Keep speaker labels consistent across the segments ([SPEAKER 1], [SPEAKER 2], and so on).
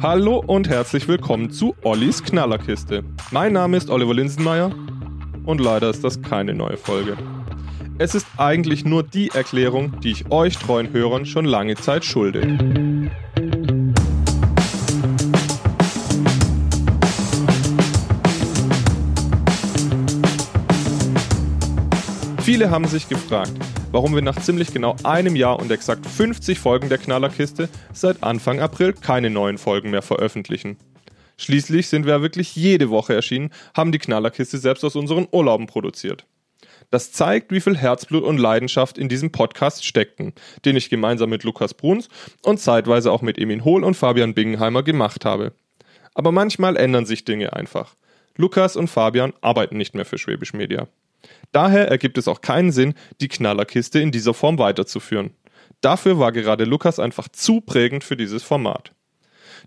[SPEAKER 1] Hallo und herzlich willkommen zu Ollis Knallerkiste. Mein Name ist Oliver Linsenmeier und leider ist das keine neue Folge. Es ist eigentlich nur die Erklärung, die ich euch treuen Hörern schon lange Zeit schulde. Viele haben sich gefragt, warum wir nach ziemlich genau einem Jahr und exakt 50 Folgen der Knallerkiste seit Anfang April keine neuen Folgen mehr veröffentlichen. Schließlich sind wir ja wirklich jede Woche erschienen, haben die Knallerkiste selbst aus unseren Urlauben produziert. Das zeigt, wie viel Herzblut und Leidenschaft in diesem Podcast steckten, den ich gemeinsam mit Lukas Bruns und zeitweise auch mit Emin Hohl und Fabian Bingenheimer gemacht habe. Aber manchmal ändern sich Dinge einfach. Lukas und Fabian arbeiten nicht mehr für Schwäbisch Media. Daher ergibt es auch keinen Sinn, die Knallerkiste in dieser Form weiterzuführen. Dafür war gerade Lukas einfach zu prägend für dieses Format.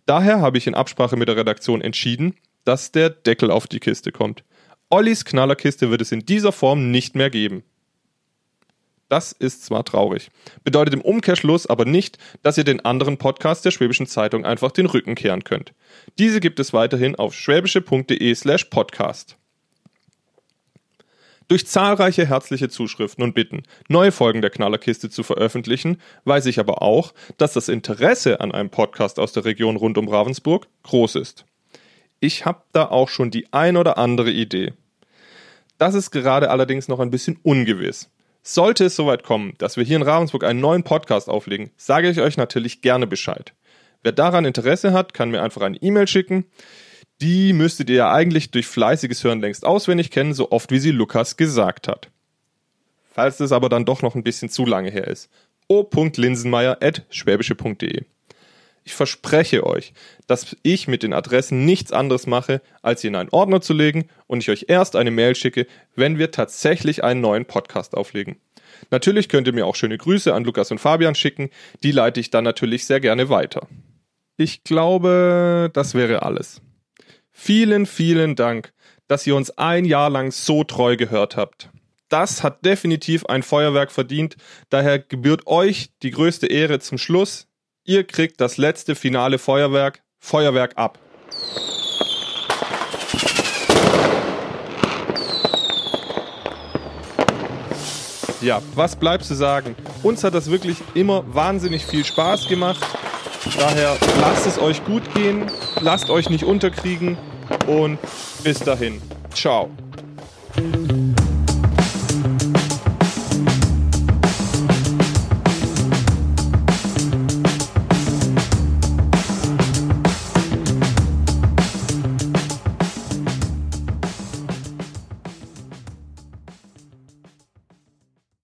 [SPEAKER 1] Daher habe ich in Absprache mit der Redaktion entschieden, dass der Deckel auf die Kiste kommt. Ollis Knallerkiste wird es in dieser Form nicht mehr geben. Das ist zwar traurig, bedeutet im Umkehrschluss aber nicht, dass ihr den anderen Podcasts der Schwäbischen Zeitung einfach den Rücken kehren könnt. Diese gibt es weiterhin auf schwäbische.de slash podcast. Durch zahlreiche herzliche Zuschriften und Bitten, neue Folgen der Knallerkiste zu veröffentlichen, weiß ich aber auch, dass das Interesse an einem Podcast aus der Region rund um Ravensburg groß ist. Ich habe da auch schon die ein oder andere Idee. Das ist gerade allerdings noch ein bisschen ungewiss. Sollte es soweit kommen, dass wir hier in Ravensburg einen neuen Podcast auflegen, sage ich euch natürlich gerne Bescheid. Wer daran Interesse hat, kann mir einfach eine E-Mail schicken. Die müsstet ihr ja eigentlich durch fleißiges Hören längst auswendig kennen, so oft wie sie Lukas gesagt hat. Falls es aber dann doch noch ein bisschen zu lange her ist. o.linsenmeier.schwäbische.de Ich verspreche euch, dass ich mit den Adressen nichts anderes mache, als sie in einen Ordner zu legen und ich euch erst eine Mail schicke, wenn wir tatsächlich einen neuen Podcast auflegen. Natürlich könnt ihr mir auch schöne Grüße an Lukas und Fabian schicken, die leite ich dann natürlich sehr gerne weiter. Ich glaube, das wäre alles. Vielen, vielen Dank, dass ihr uns ein Jahr lang so treu gehört habt. Das hat definitiv ein Feuerwerk verdient, daher gebührt euch die größte Ehre zum Schluss. Ihr kriegt das letzte finale Feuerwerk, Feuerwerk ab. Ja, was bleibt zu sagen? Uns hat das wirklich immer wahnsinnig viel Spaß gemacht. Daher lasst es euch gut gehen, lasst euch nicht unterkriegen und bis dahin. Ciao.